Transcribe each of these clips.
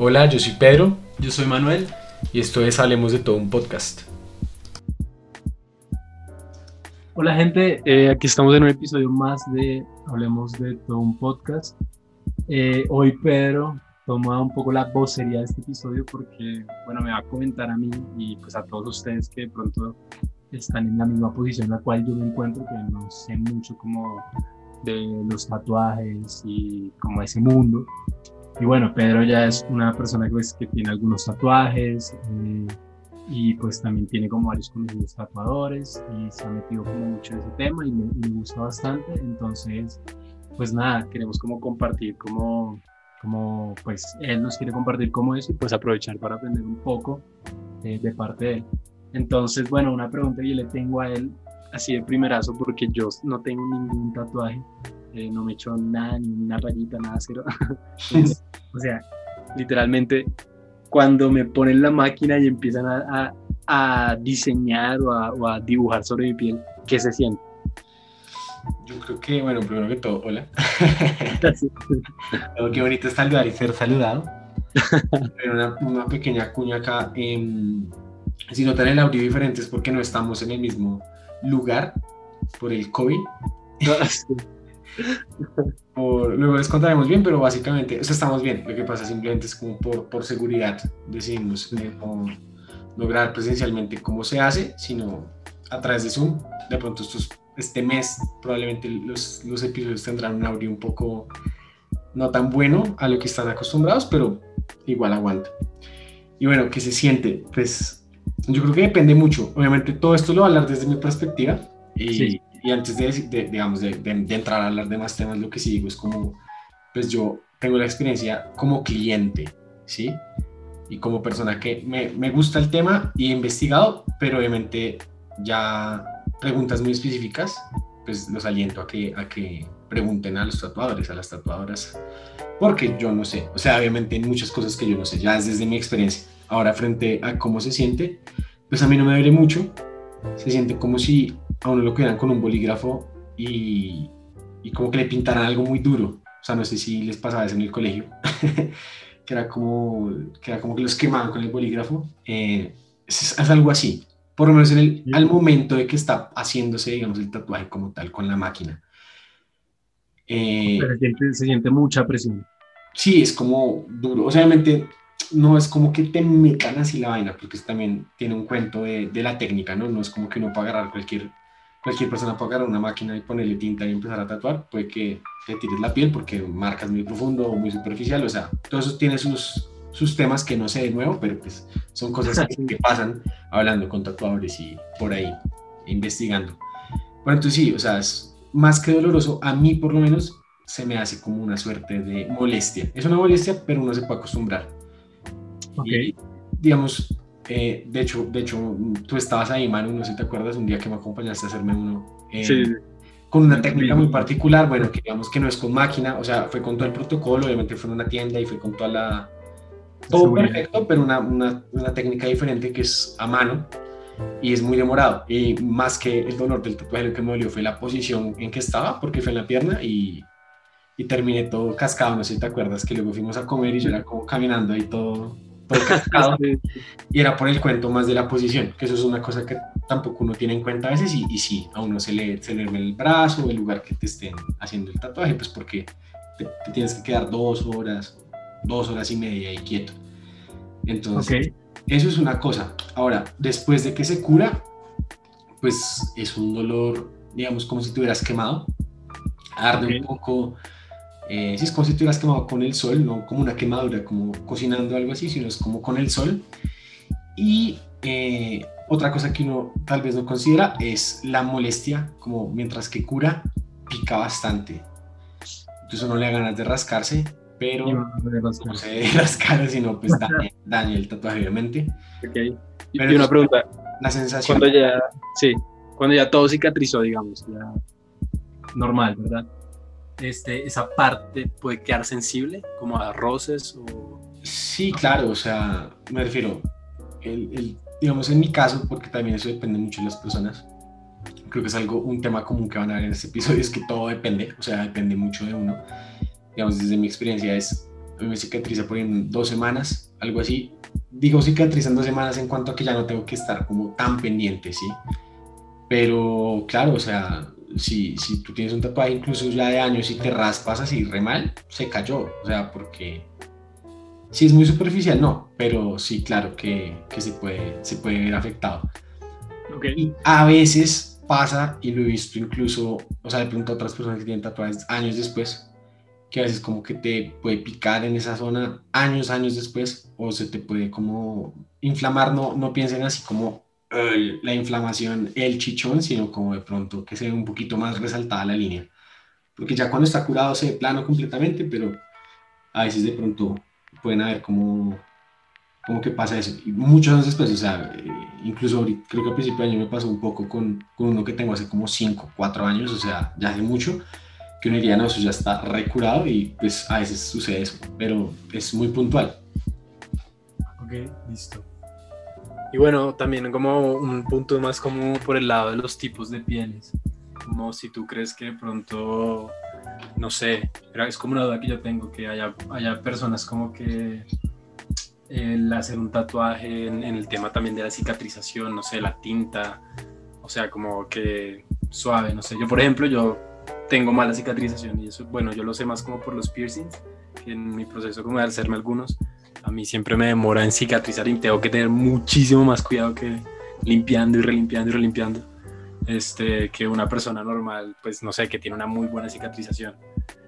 Hola, yo soy Pedro Yo soy Manuel. y esto es Hablemos de todo un podcast. Hola gente, Eh, aquí estamos en un episodio más de Hablemos de todo un podcast. Eh, hoy Pedro toma un poco la vocería de este episodio porque, bueno, me va a comentar a mí y pues a todos ustedes que de pronto están en la misma posición en la cual yo me encuentro, que no sé mucho como de los tatuajes y como ese mundo. Y bueno, Pedro ya es una persona pues, que tiene algunos tatuajes eh, y pues también tiene como varios conocidos tatuadores y se ha metido como mucho en ese tema y me, y me gusta bastante. Entonces, pues nada, queremos como compartir como, como pues él nos quiere compartir cómo es y pues aprovechar para aprender un poco eh, de parte de él. Entonces, bueno, una pregunta que yo le tengo a él así de primerazo porque yo no tengo ningún tatuaje, eh, no me hecho nada, ni una rayita, nada cero. O sea, literalmente cuando me ponen la máquina y empiezan a, a- a diseñar o a, o a dibujar sobre mi piel, ¿qué se siente? Yo creo que, bueno, primero que todo, hola. Oh, qué bonito saludar y ser saludado. Pero una, una pequeña cuña acá. em, si notan el audio diferente es porque no estamos en el mismo lugar por el COVID. Por- luego les contaremos bien, pero básicamente, o sea, estamos bien. Lo que pasa simplemente es como por, por seguridad decidimos eh, no, grabar presencialmente como se hace, sino a través de Zoom. De pronto estos, este mes probablemente los, los episodios tendrán un audio un poco no tan bueno a lo que están acostumbrados, pero igual aguanta. Y bueno, ¿qué se siente? Pues yo creo que depende mucho. Obviamente todo esto lo voy a hablar desde mi perspectiva. Y, Sí. Y antes de, de- digamos, de, de- de entrar a hablar de más temas, lo que sí digo es como, pues yo tengo la experiencia como cliente, ¿sí? Y como persona que me, me gusta el tema y he investigado, pero obviamente ya preguntas muy específicas, pues los aliento a que, a que pregunten a los tatuadores, a las tatuadoras, porque yo no sé, o sea, obviamente hay muchas cosas que yo no sé, ya es desde mi experiencia. Ahora, frente a cómo se siente, pues a mí no me duele mucho, se siente como si a uno lo cogieran con un bolígrafo y, y como que le pintaran algo muy duro. O sea, no sé si les pasaba eso en el colegio, que, era como, que era como que los quemaban con el bolígrafo. Eh, es, es algo así, por lo menos en el, al momento de que está haciéndose, digamos, el tatuaje como tal con la máquina. Eh, Se siente, se siente mucha presión. sí, es como duro. O sea, obviamente no es como que te metan así la vaina, porque eso también tiene un cuento de, de la técnica, ¿no? No es como que uno pueda agarrar cualquier, cualquier persona puede agarrar una máquina y ponerle tinta y empezar a tatuar. Puede que te tires la piel porque marcas muy profundo o muy superficial. O sea, todo eso tiene sus, sus temas que no sé de nuevo, pero pues son cosas que, que pasan hablando con tatuadores y por ahí investigando. Bueno, entonces sí, o sea, es más que doloroso, a mí por lo menos se me hace como una suerte de molestia. Es una molestia, pero uno se puede acostumbrar. Ok. Y, digamos, eh, de, hecho, de hecho, tú estabas ahí, Manu, no sé si te acuerdas, un día que me acompañaste a hacerme uno. eh, Sí, Con una técnica muy particular, bueno, que digamos que no es con máquina, o sea, fue con todo el protocolo, obviamente fue en una tienda y fue con toda la... Todo perfecto, pero una, una, una técnica diferente que es a mano y es muy demorado. Y más que el dolor del tatuaje, lo que me dolió fue la posición en que estaba, porque fue en la pierna y, y terminé todo cascado. No sé si te acuerdas que luego fuimos a comer y yo era como caminando ahí todo, todo cascado. Y era por el cuento más de la posición, que eso es una cosa que tampoco uno tiene en cuenta a veces. Y, y sí, a uno se le, se le el brazo el lugar que te estén haciendo el tatuaje, pues porque te, te tienes que quedar dos horas, dos horas y media ahí quieto. Entonces, eso es una cosa. Ahora, después de que se cura, pues es un dolor, digamos, como si te hubieras quemado. Arde un poco. Eh, sí, es como si te hubieras quemado con el sol, no como una quemadura, como cocinando algo así, sino es como con el sol. Y eh, otra cosa que uno tal vez no considera es la molestia, como mientras que cura, pica bastante. Entonces uno le da ganas de rascarse, pero no, no no se debe rascar, sino pues daña, daña el tatuaje, obviamente. Ok. Y, Pero y una pregunta, La sensación. cuando ya, sí, cuando ya todo cicatrizó, digamos, ya normal, ¿verdad? Este, esa parte puede quedar sensible, como a roces o... Sí, claro, o sea, me refiero, el, el- digamos en mi caso, porque también eso depende mucho de las personas, creo que es algo, un tema común que van a ver en este episodio, es que todo depende, o sea, depende mucho de uno. Digamos, desde mi experiencia es, me cicatriza por en dos semanas, algo así. Digo cicatriza en dos semanas en cuanto a que ya no tengo que estar como tan pendiente, ¿sí? Pero claro, o sea, si, si tú tienes un tatuaje incluso ya de años y te raspas así re mal, se cayó, o sea, porque si es muy superficial, no, pero sí, claro que, que se, puede, se puede ver afectado. Okay. Y a veces pasa, y lo he visto incluso, o sea, de pronto a otras personas que tienen tatuajes años después, que a veces como que te puede picar en esa zona años, años después, o se te puede como inflamar, no, no piensen así como la inflamación, el chichón, sino como de pronto que se ve un poquito más resaltada la línea. Porque ya cuando está curado se ve plano completamente, pero a veces de pronto pueden haber como, como que pasa eso. Y muchos años después, o sea, eh, incluso creo que a principio de año me pasó un poco con, con uno que tengo hace como 5, 4 años, o sea, ya hace mucho, que uno diría, no, eso ya está recurado y pues a veces sucede eso, pero es muy puntual. Ok, listo. Y bueno, también como un punto más como por el lado de los tipos de pieles, como si tú crees que de pronto no sé, es como una duda que yo tengo, que haya, haya personas como que el hacer un tatuaje en, el tema también de la cicatrización, no sé, la tinta, o sea, como que suave, no sé. Yo, por ejemplo, yo tengo mala cicatrización y eso, bueno, yo lo sé más como por los piercings, que en mi proceso como de hacerme algunos, a mí siempre me demora en cicatrizar y tengo que tener muchísimo más cuidado que limpiando y relimpiando y relimpiando este, que una persona normal, pues no sé, que tiene una muy buena cicatrización.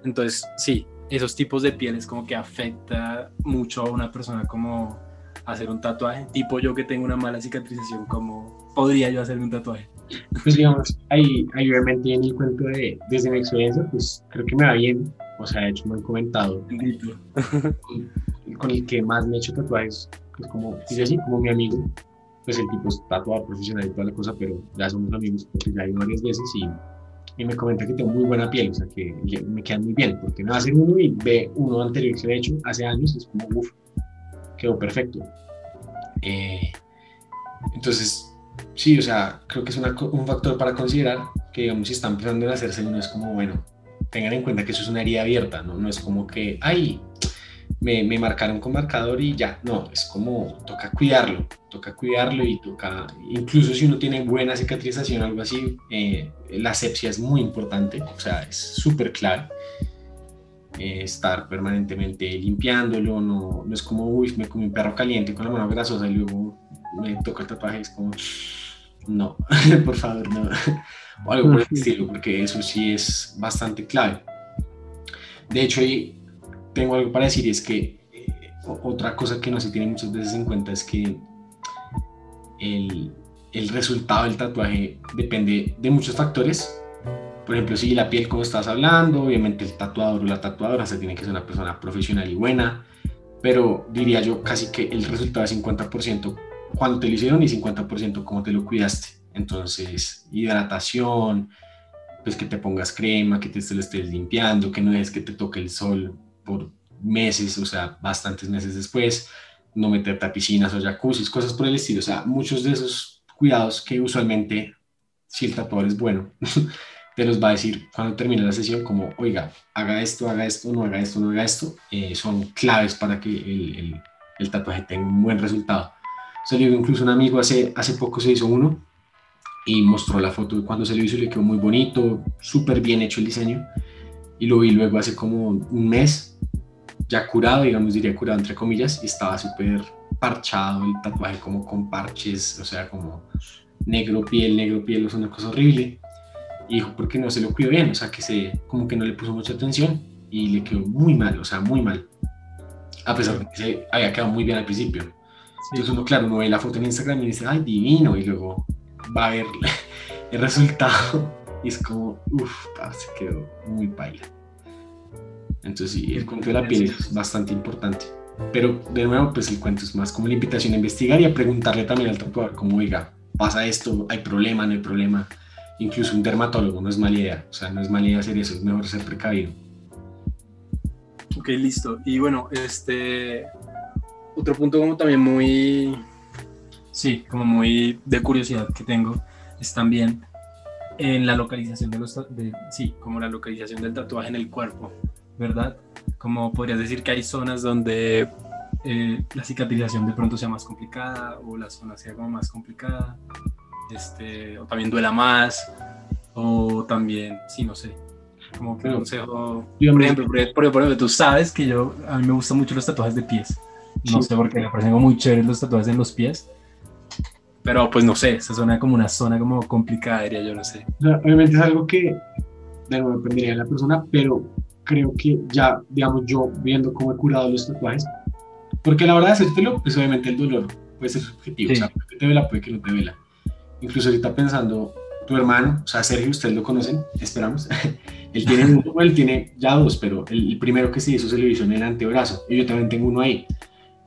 Entonces, sí, esos tipos de pieles como que afecta mucho a una persona como hacer un tatuaje. Tipo yo que tengo una mala cicatrización, ¿cómo podría yo hacer un tatuaje? Pues digamos, ahí, ahí obviamente en el cuento de, desde mi experiencia, pues creo que me va bien. O sea, de hecho me han comentado con, el que más me he hecho tatuajes, pues como, dice así, como mi amigo, pues el tipo es tatuador profesional y toda la cosa, pero ya somos amigos porque ya hay varias veces y, y, me comenta que tengo muy buena piel, o sea que me queda muy bien, porque me va a hacer uno y ve uno anterior que se ha hecho hace años es como, uff, quedó perfecto. Eh, entonces, sí, o sea, creo que es una, un factor para considerar que, digamos, si están empezando a hacerse uno, es como, bueno, tengan en cuenta que eso es una herida abierta, ¿no? No es como que, ay, me, me, marcaron con marcador y ya, no, es como toca cuidarlo, toca cuidarlo y toca, incluso si uno tiene buena cicatrización o algo así, eh, la asepsia es muy importante, o sea, es súper clave. Eh, estar permanentemente limpiándolo, no, no es como, uy, me comí un perro caliente con la mano grasosa y luego me toca el tatuaje, es como, no, por favor, no, o algo por el estilo, porque eso sí es bastante clave. De hecho, hay tengo algo para decir y es que eh, otra cosa que no se tiene muchas veces en cuenta es que el, el, resultado del tatuaje depende de muchos factores. Por ejemplo, si la piel, como estás hablando, obviamente el tatuador o la tatuadora se tiene que ser una persona profesional y buena, pero diría yo casi que el resultado es 50% cuando te lo hicieron y 50% cómo te lo cuidaste. Entonces, hidratación, pues que te pongas crema, que te lo estés limpiando, que no es que te toque el sol por meses, o sea, bastantes meses después, no meterte a piscinas o jacuzzis, cosas por el estilo, o sea, muchos de esos cuidados que usualmente, si el tatuador es bueno, te los va a decir cuando termine la sesión como, oiga, haga esto, haga esto, no haga esto, no haga esto, eh, son claves para que el, el, el, tatuaje tenga un buen resultado. Salió incluso un amigo hace, hace poco se hizo uno y mostró la foto de cuando se lo hizo y le quedó muy bonito, súper bien hecho el diseño y lo vi luego hace como un mes, ya curado, digamos, diría curado entre comillas, y estaba súper parchado el tatuaje como con parches, o sea, como negro piel, negro piel, es una cosa horrible. Y dijo, ¿por qué no se lo cuidó bien? O sea, que se, como que no le puso mucha atención y le quedó muy mal, o sea, muy mal. A pesar de que se había quedado muy bien al principio. Entonces uno, claro, uno ve la foto en Instagram y dice, ay, divino, y luego va a ver el resultado y es como, uff, se quedó muy paila. Entonces, sí, el cuento de la piel es bastante importante. Pero, de nuevo, pues el cuento es más como la invitación a investigar y a preguntarle también al tatuador, como, oiga, pasa esto, hay problema, no hay problema. Incluso un dermatólogo no es mala idea, o sea, no es mala idea hacer eso, es mejor ser precavido. Ok, listo. Y bueno, este, otro punto como también muy, sí, como muy de curiosidad que tengo, es también en la localización de los, de, sí, como la localización del tatuaje en el cuerpo. ¿Verdad? Como podrías decir que hay zonas donde eh, la cicatrización de pronto sea más complicada o la zona sea como más complicada, este, o también duela más, o también, sí, no sé, como que consejo, por ejemplo, por, ejemplo, tú sabes que yo, a mí me gustan mucho los tatuajes de pies, no sé por qué, me parecen muy chéveres los tatuajes en los pies, pero pues no sé, esa zona como una zona como complicada, diría yo, no sé. obviamente es algo que de nuevo dependería de la persona, pero creo que ya, digamos, yo viendo cómo he curado los tatuajes, porque la verdad de hacértelo, pues obviamente el dolor puede ser subjetivo, o sea, puede que te vela, puede que no te vela. Incluso ahorita pensando, tu hermano, o sea, Sergio, ustedes lo conocen, esperamos, él tiene uno, él tiene ya dos, pero el, primero que se hizo se le hizo en el antebrazo, y yo también tengo uno ahí,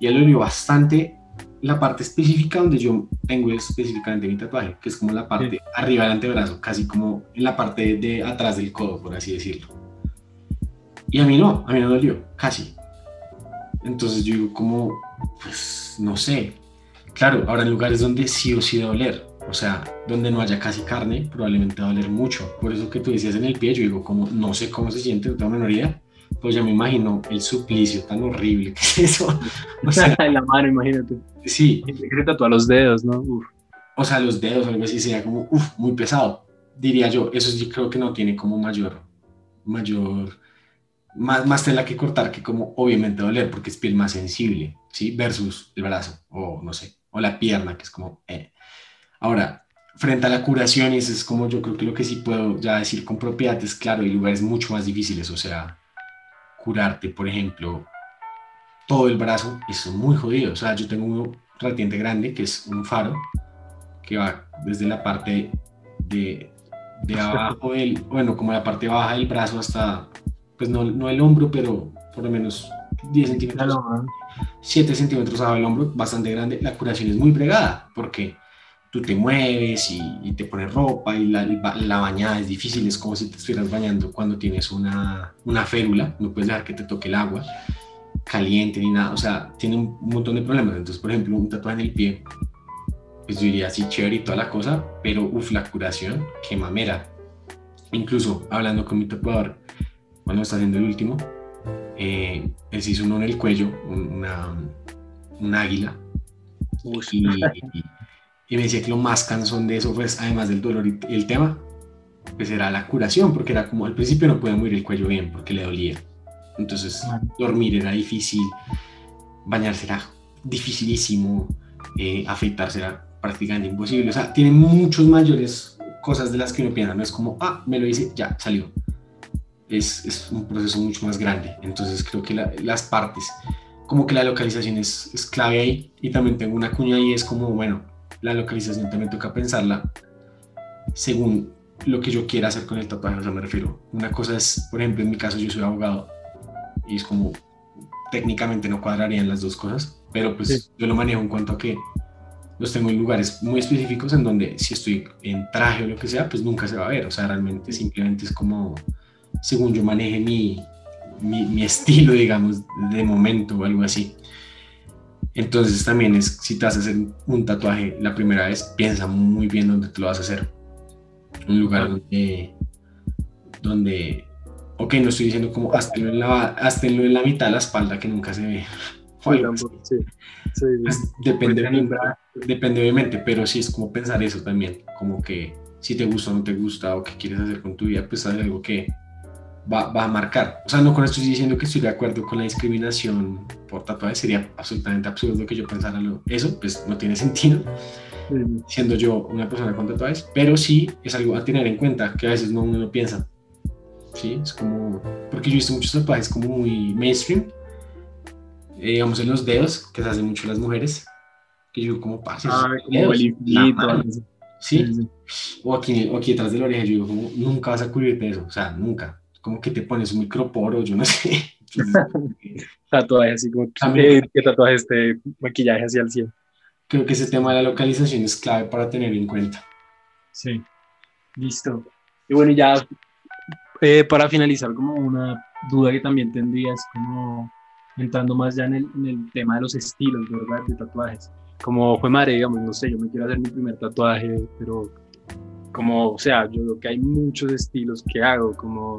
y él lo dio bastante. La parte específica donde yo tengo específicamente mi tatuaje, que es como la parte arriba del antebrazo, casi como en la parte de, atrás del codo, por así decirlo. Y a mí no, a mí no dolió, casi. Entonces yo digo como, pues no sé. Claro, ahora en lugares donde sí o sí de doler, o sea, donde no haya casi carne, probablemente va a doler mucho. Por eso que tú decías en el pie, yo digo como, no sé cómo se siente, no tengo menor idea, pues ya me imagino el suplicio tan horrible que es eso. O sea, en la mano, imagínate. Sí. Secreta tú a los dedos, ¿no? O sea, los dedos, algo así, sería como, uff, muy pesado, diría yo. Eso sí creo que no tiene como mayor, mayor, más, más tela que cortar que como obviamente doler, porque es piel más sensible, ¿sí? Versus el brazo, o no sé, o la pierna, que es como, eh. Ahora, frente a la curación, y eso es como yo creo que lo que sí puedo ya decir con propiedad es, claro, hay lugares mucho más difíciles, o sea, curarte, por ejemplo, todo el brazo, es muy jodido. O sea, yo tengo un ratiente grande que es un faro que va desde la parte de, de abajo del, bueno, como la parte baja del brazo hasta, pues no, no el hombro, pero por lo menos 10 centímetros, 7 centímetros abajo del hombro, bastante grande. La curación es muy bregada porque tú te mueves y, te pones ropa y la, la, bañada es difícil, es como si te estuvieras bañando cuando tienes una, una férula, no puedes dejar que te toque el agua caliente ni nada, o sea, tiene un montón de problemas. Entonces, por ejemplo, un tatuaje en el pie, pues yo diría así chévere y toda la cosa, pero uff, la curación, qué mamera. Incluso hablando con mi tatuador, cuando está haciendo el último, eh, él se hizo uno en el cuello, una, un águila. y, y me decía que lo más cansón de eso, pues, además del dolor y el tema, pues era la curación, porque era como al principio no podía mover el cuello bien porque le dolía. Entonces, dormir era difícil, bañarse era dificilísimo, eh, afeitarse era prácticamente imposible. O sea, tiene muchas mayores cosas de las que uno piensa. No es como, ah, me lo hice, ya, salió. Es, es un proceso mucho más grande. Entonces, creo que las partes, como que la localización es, es clave ahí. Y también tengo una cuña ahí, es como, bueno, la localización también toca pensarla según lo que yo quiera hacer con el tatuaje, o sea, me refiero. Una cosa es, por ejemplo, en mi caso yo soy abogado y es como técnicamente no cuadrarían las dos cosas, pero pues yo lo manejo en cuanto a que los tengo en lugares muy específicos en donde si estoy en traje o lo que sea, pues nunca se va a ver, o sea, realmente simplemente es como según yo maneje mi, mi, mi estilo, digamos, de momento o algo así. Entonces también es, si te vas a hacer un tatuaje la primera vez, piensa muy bien dónde te lo vas a hacer. Un lugar donde, donde ok, no estoy diciendo como hazlo en la, en la mitad de la espalda que nunca se ve. Sí, sí, pues, depende, depende obviamente, pero sí es como pensar eso también, como que si te gusta o no te gusta o qué quieres hacer con tu vida, pues hay algo que, va, a marcar. O sea, no con esto estoy diciendo que estoy de acuerdo con la discriminación por tatuajes, sería absolutamente absurdo que yo pensara eso, pues no tiene sentido, siendo yo una persona con tatuajes, pero sí es algo a tener en cuenta, que a veces no uno no piensa. Sí, es como, porque yo he visto muchos tatuajes como muy mainstream, eh, digamos en los dedos, que se hacen mucho las mujeres, que yo como. Ah, como el ¿sí? O aquí, o aquí detrás de la oreja, yo digo, como, nunca vas a cubrirte eso, o sea, nunca como que te pones un microporo, yo no sé. tatuaje así como que, que tatuaje este maquillaje hacia el cielo. Creo que ese tema de la localización es clave para tener en cuenta. Sí, listo. Y bueno, ya eh, para finalizar, como una duda que también tendrías, como entrando más ya en el, en el, tema de los estilos, ¿verdad? De tatuajes. Como fue madre, digamos, no sé, yo me quiero hacer mi primer tatuaje, pero como, o sea, yo creo que hay muchos estilos que hago, como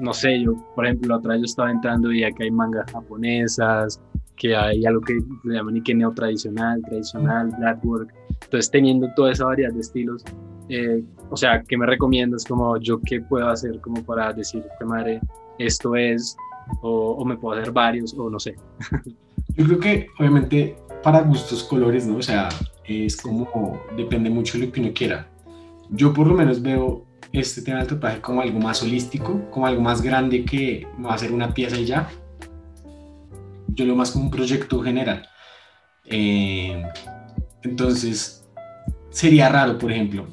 no sé, yo, por ejemplo, vez yo estaba entrando y que hay mangas japonesas, que hay algo que le llaman y que neotradicional, tradicional, blackwork. Entonces, teniendo toda esa variedad de estilos, eh, o sea, ¿qué me recomiendas? Como yo, ¿qué puedo hacer como para decir, que madre, esto es, o, o, me puedo hacer varios, o no sé? Yo creo que, obviamente, para gustos, colores, ¿no? O sea, es como, depende mucho de lo que uno quiera. Yo, por lo menos, veo este tema del tatuaje como algo más holístico, como algo más grande que va a ser una pieza y ya. Yo lo más como un proyecto general. Eh, entonces, sería raro, por ejemplo,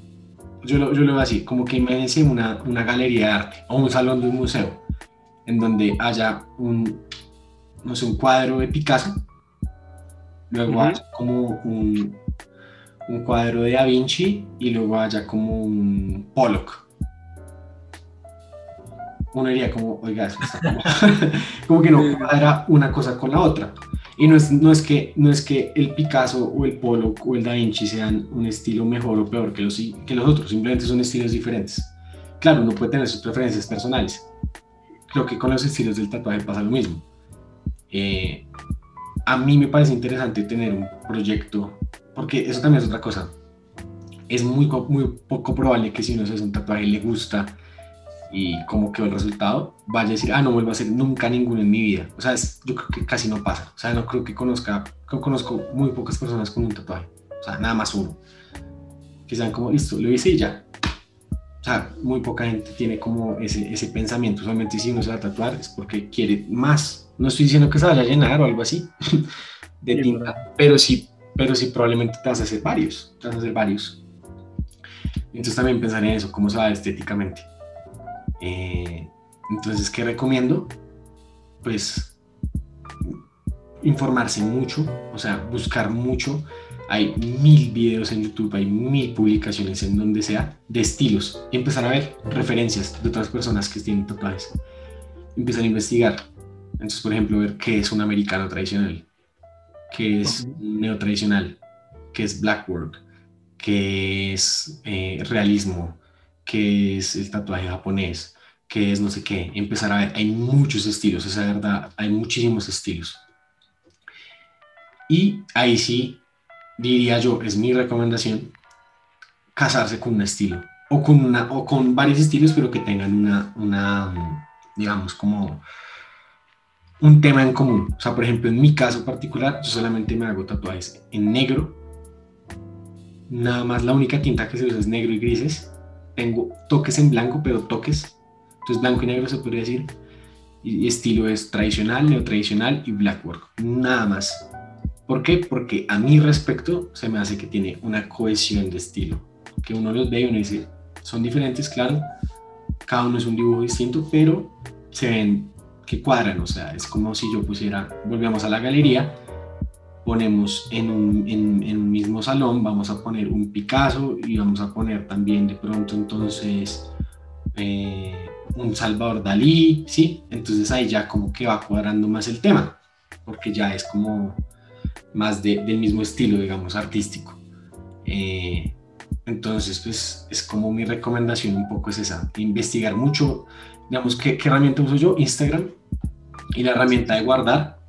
yo lo, yo lo veo así, como que imagínense una, una galería de arte o un salón de un museo, en donde haya un, no sé, un cuadro de Picasso, luego haya como un, un cuadro de Da Vinci y luego haya como un Pollock uno diría como, oiga, eso está como, como que no cuadra una cosa con la otra. Y no es, no, es que, no es que el Picasso o el Polo o el Da Vinci sean un estilo mejor o peor que los, que los otros, simplemente son estilos diferentes. Claro, uno puede tener sus preferencias personales. Creo que con los estilos del tatuaje pasa lo mismo. Eh, a mí me parece interesante tener un proyecto, porque eso también es otra cosa. Es muy, muy poco probable que si uno se hace un tatuaje le gusta y cómo quedó el resultado, vaya a decir, ah, no vuelvo a hacer nunca ninguno en mi vida. O sea, yo creo que casi no pasa. O sea, no creo que conozca, conozco muy pocas personas con un tatuaje. O sea, nada más uno. Que sean como, listo, lo hice y ya. O sea, muy poca gente tiene como ese, ese pensamiento. Solamente si uno se va a tatuar es porque quiere más. No estoy diciendo que se vaya a llenar o algo así de tinta, pero sí, pero sí probablemente te vas a hacer varios. Te vas a hacer varios. Entonces también pensar en eso, cómo se va estéticamente. Eh, entonces, ¿qué recomiendo? Pues informarse mucho, o sea, buscar mucho. Hay mil videos en YouTube, hay mil publicaciones en donde sea de estilos y empezar a ver referencias de otras personas que tienen tatuajes. Empezar a investigar. Entonces, por ejemplo, ver qué es un americano tradicional, qué es neotradicional, qué es blackwork, qué es eh, realismo, qué es el tatuaje japonés, qué es no sé qué, empezar a ver, hay muchos estilos, esa verdad, hay muchísimos estilos. Y ahí sí, diría yo, es mi recomendación, casarse con un estilo, o con, una, o con varios estilos, pero que tengan una, una, digamos, como un tema en común. O sea, por ejemplo, en mi caso particular, yo solamente me hago tatuajes en negro. Nada más la única tinta que se usa es negro y grises tengo toques en blanco, pero toques. Entonces blanco y negro se podría decir. Y estilo es tradicional, neotradicional y blackwork. Nada más. ¿Por qué? Porque a mi respecto se me hace que tiene una cohesión de estilo. Que uno los ve y uno dice, son diferentes, claro. Cada uno es un dibujo distinto, pero se ven que cuadran. O sea, es como si yo pusiera, volvemos a la galería ponemos en un, en, un, mismo salón, vamos a poner un Picasso y vamos a poner también de pronto entonces eh, un Salvador Dalí, ¿sí? Entonces ahí ya como que va cuadrando más el tema, porque ya es como más de, del mismo estilo, digamos, artístico. Eh, entonces, pues es como mi recomendación un poco es esa, investigar mucho, digamos, ¿qué, qué herramienta uso yo? Instagram y la herramienta de guardar,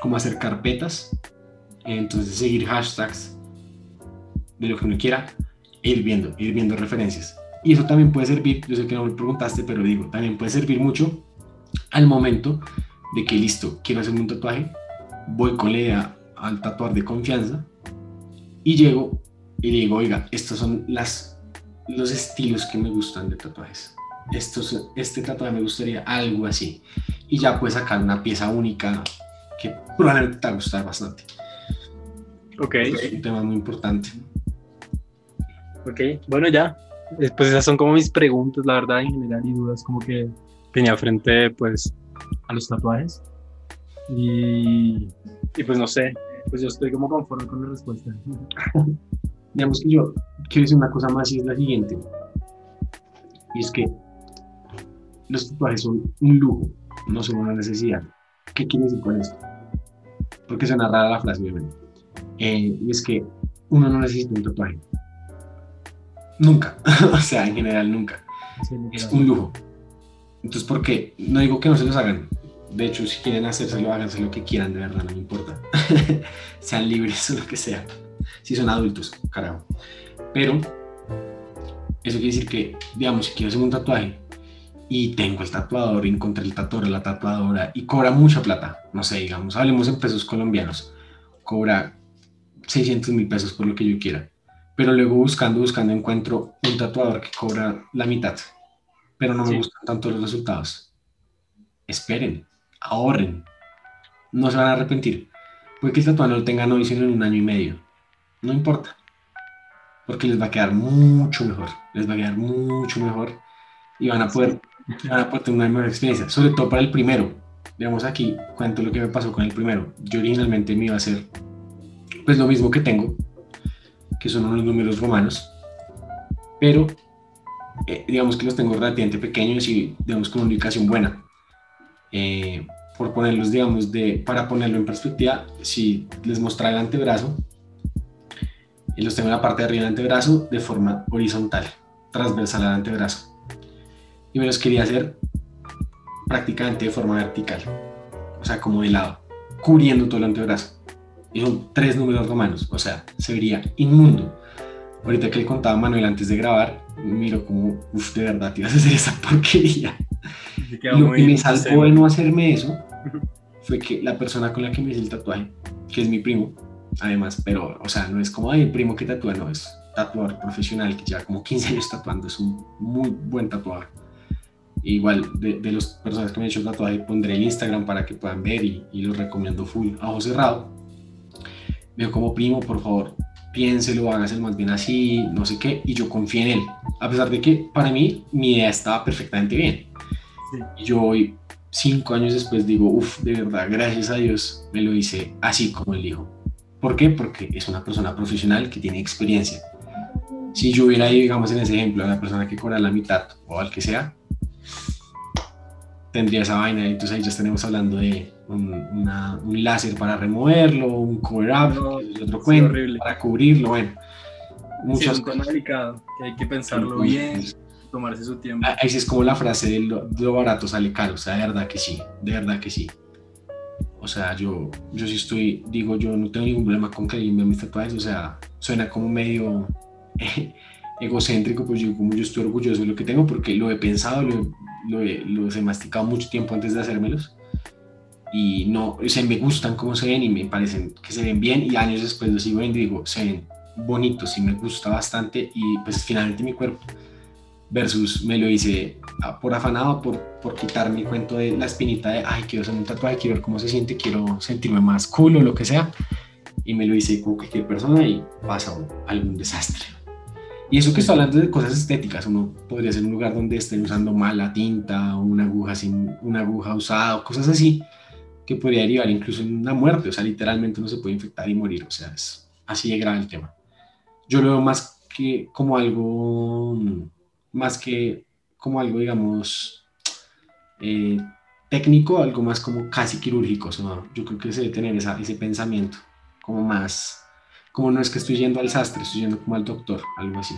como hacer carpetas, entonces seguir hashtags de lo que uno quiera e ir viendo, ir viendo referencias. Y eso también puede servir, yo sé que no me preguntaste, pero digo, también puede servir mucho al momento de que listo, quiero hacerme un tatuaje, voy con la idea al tatuar de confianza y llego y digo, oiga, estos son las, los estilos que me gustan de tatuajes. Estos, este tatuaje me gustaría algo así. Y ya puedes sacar una pieza única que probablemente te va a gustar bastante. Ok. Es un tema muy importante. Ok, bueno, ya. Pues esas son como mis preguntas, la verdad, en general, y dudas como que tenía frente, pues, a los tatuajes. Y, y pues no sé, pues yo estoy como conforme con la respuesta. Digamos que yo quiero decir una cosa más y es la siguiente. Y es que los tatuajes son un lujo, no son una necesidad. ¿Qué quiere decir con esto? Porque suena rara la frase, obviamente. Eh, y es que uno no necesita un tatuaje. Nunca. o sea, en general nunca. es un lujo. Entonces, ¿por qué? No digo que no se los hagan. De hecho, si quieren hacérselo, háganse lo que quieran, de verdad, no me importa. Sean libres o lo que sea. Si son adultos, carajo. Pero, eso quiere decir que, digamos, si quiero hacer un tatuaje y tengo el tatuador, encontré el tatuador, la tatuadora y cobra mucha plata, no sé, digamos, hablemos en pesos colombianos, cobra 600 mil pesos por lo que yo quiera. Pero luego buscando, buscando, encuentro un tatuador que cobra la mitad, pero no me gustan tanto los resultados. Esperen, ahorren, no se van a arrepentir. Puede que el tatuador no lo tengan hoy, sino en un año y medio. No importa, porque les va a quedar mucho mejor, les va a quedar mucho mejor y van a poder, van a poder tener una mejor experiencia, sobre todo para el primero. Digamos aquí, cuento lo que me pasó con el primero. Yo originalmente me iba a hacer pues lo mismo que tengo, que son unos números romanos, pero eh, digamos que los tengo relativamente pequeños y digamos con una ubicación buena. Eh, por ponerlos, digamos, de, para ponerlo en perspectiva, si les mostrara el antebrazo, y los tengo en la parte de arriba del antebrazo de forma horizontal, transversal al antebrazo. Y me los quería hacer prácticamente de forma vertical, o sea, como de lado, cubriendo todo el antebrazo y son tres números romanos, o sea, se vería inmundo. Ahorita que le contaba a Manuel antes de grabar, miro como, uff, de verdad, te ibas a hacer esa porquería. Lo que me salvó de no hacerme eso fue que la persona con la que me hice el tatuaje, que es mi primo, además, pero, o sea, no es como, ay, el primo que tatúa, no, es tatuador profesional que lleva como 15 años tatuando, es un muy buen tatuador. Igual, de, de las personas que me han hecho el tatuaje, pondré el Instagram para que puedan ver y, y lo recomiendo full, a ojo cerrado me como primo, por favor, piénselo, hágase más bien así, no sé qué, y yo confié en él, a pesar de que para mí mi idea estaba perfectamente bien. Y yo hoy, cinco años después, digo, uff, de verdad, gracias a Dios, me lo hice así como él dijo. ¿Por qué? Porque es una persona profesional que tiene experiencia. Si yo hubiera ido, digamos, en ese ejemplo, a la persona que cobra la mitad o al que sea, tendría esa vaina. Entonces ahí ya estaremos hablando de un, un láser para removerlo, un cover up, otro cuento, para cubrirlo, bueno. Muchas sí, es delicado, que hay que pensarlo bien, tomarse su tiempo. Ahí sí es como la frase de lo, barato sale caro, o sea, de verdad que sí, de verdad que sí. O sea, yo, yo sí estoy, digo, yo no tengo ningún problema con que alguien me mis tatuajes, o sea, suena como medio egocéntrico, pues yo como yo estoy orgulloso de lo que tengo porque lo he pensado, lo, lo, los he masticado mucho tiempo antes de hacérmelos. Y no, o sea, me gustan cómo se ven y me parecen que se ven bien. Y años después los sigo viendo y digo, se ven bonitos y me gusta bastante. Y pues finalmente mi cuerpo versus me lo hice por afanado, por, por quitarme el cuento de la espinita de, ay, quiero hacer un tatuaje, quiero ver cómo se siente, quiero sentirme más cool o lo que sea y me lo hice con cualquier persona y pasa algún desastre. Y eso que estoy hablando de cosas estéticas, uno podría ser un lugar donde estén usando mala tinta o una aguja sin una aguja usada o cosas así que podría derivar incluso en una muerte, o sea, literalmente uno se puede infectar y morir, o sea, es así de grave el tema. Yo lo veo más que como algo, más que como algo, digamos, eh, técnico, algo más como casi quirúrgico, o sea, yo creo que se debe tener esa, ese pensamiento, como más como no es que estoy yendo al sastre, estoy yendo como al doctor, algo así.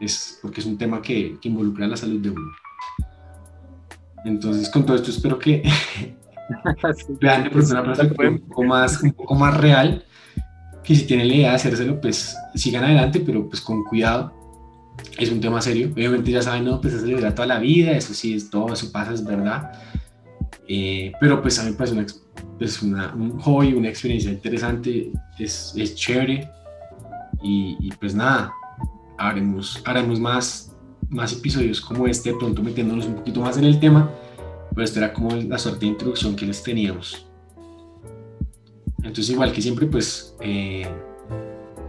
Es porque es un tema que, que involucra la salud de uno. Entonces, con todo esto espero que vean de pronto una perspectiva un poco, más, un poco más real, que si tienen la idea de hacérselo, pues sigan adelante, pero pues con cuidado. Es un tema serio. Obviamente ya saben, no, pues eso le toda la vida, eso sí, es todo, eso pasa, es verdad. Eh, pero pues a mí me parece una, pues una, un hobby, una experiencia interesante, es, es chévere. Y, pues nada, haremos, haremos más, más episodios como este, pronto metiéndonos un poquito más en el tema, pero esta era como la suerte de introducción que les teníamos. Entonces igual que siempre, pues eh,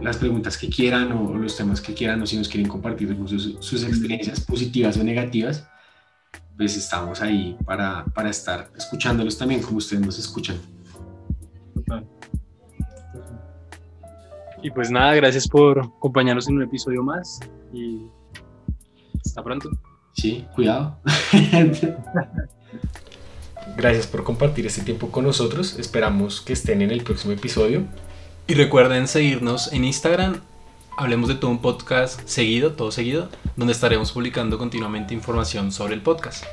las preguntas que quieran o, los temas que quieran o si nos quieren compartir sus, sus experiencias positivas o negativas, pues estamos ahí para, para estar escuchándolos también como ustedes nos escuchan. Y pues nada, gracias por acompañarnos en un episodio más y hasta pronto. Sí, cuidado. Gracias por compartir este tiempo con nosotros. Esperamos que estén en el próximo episodio. Y recuerden seguirnos en Instagram. Hablemos de todo un podcast seguido, todo seguido, donde estaremos publicando continuamente información sobre el podcast.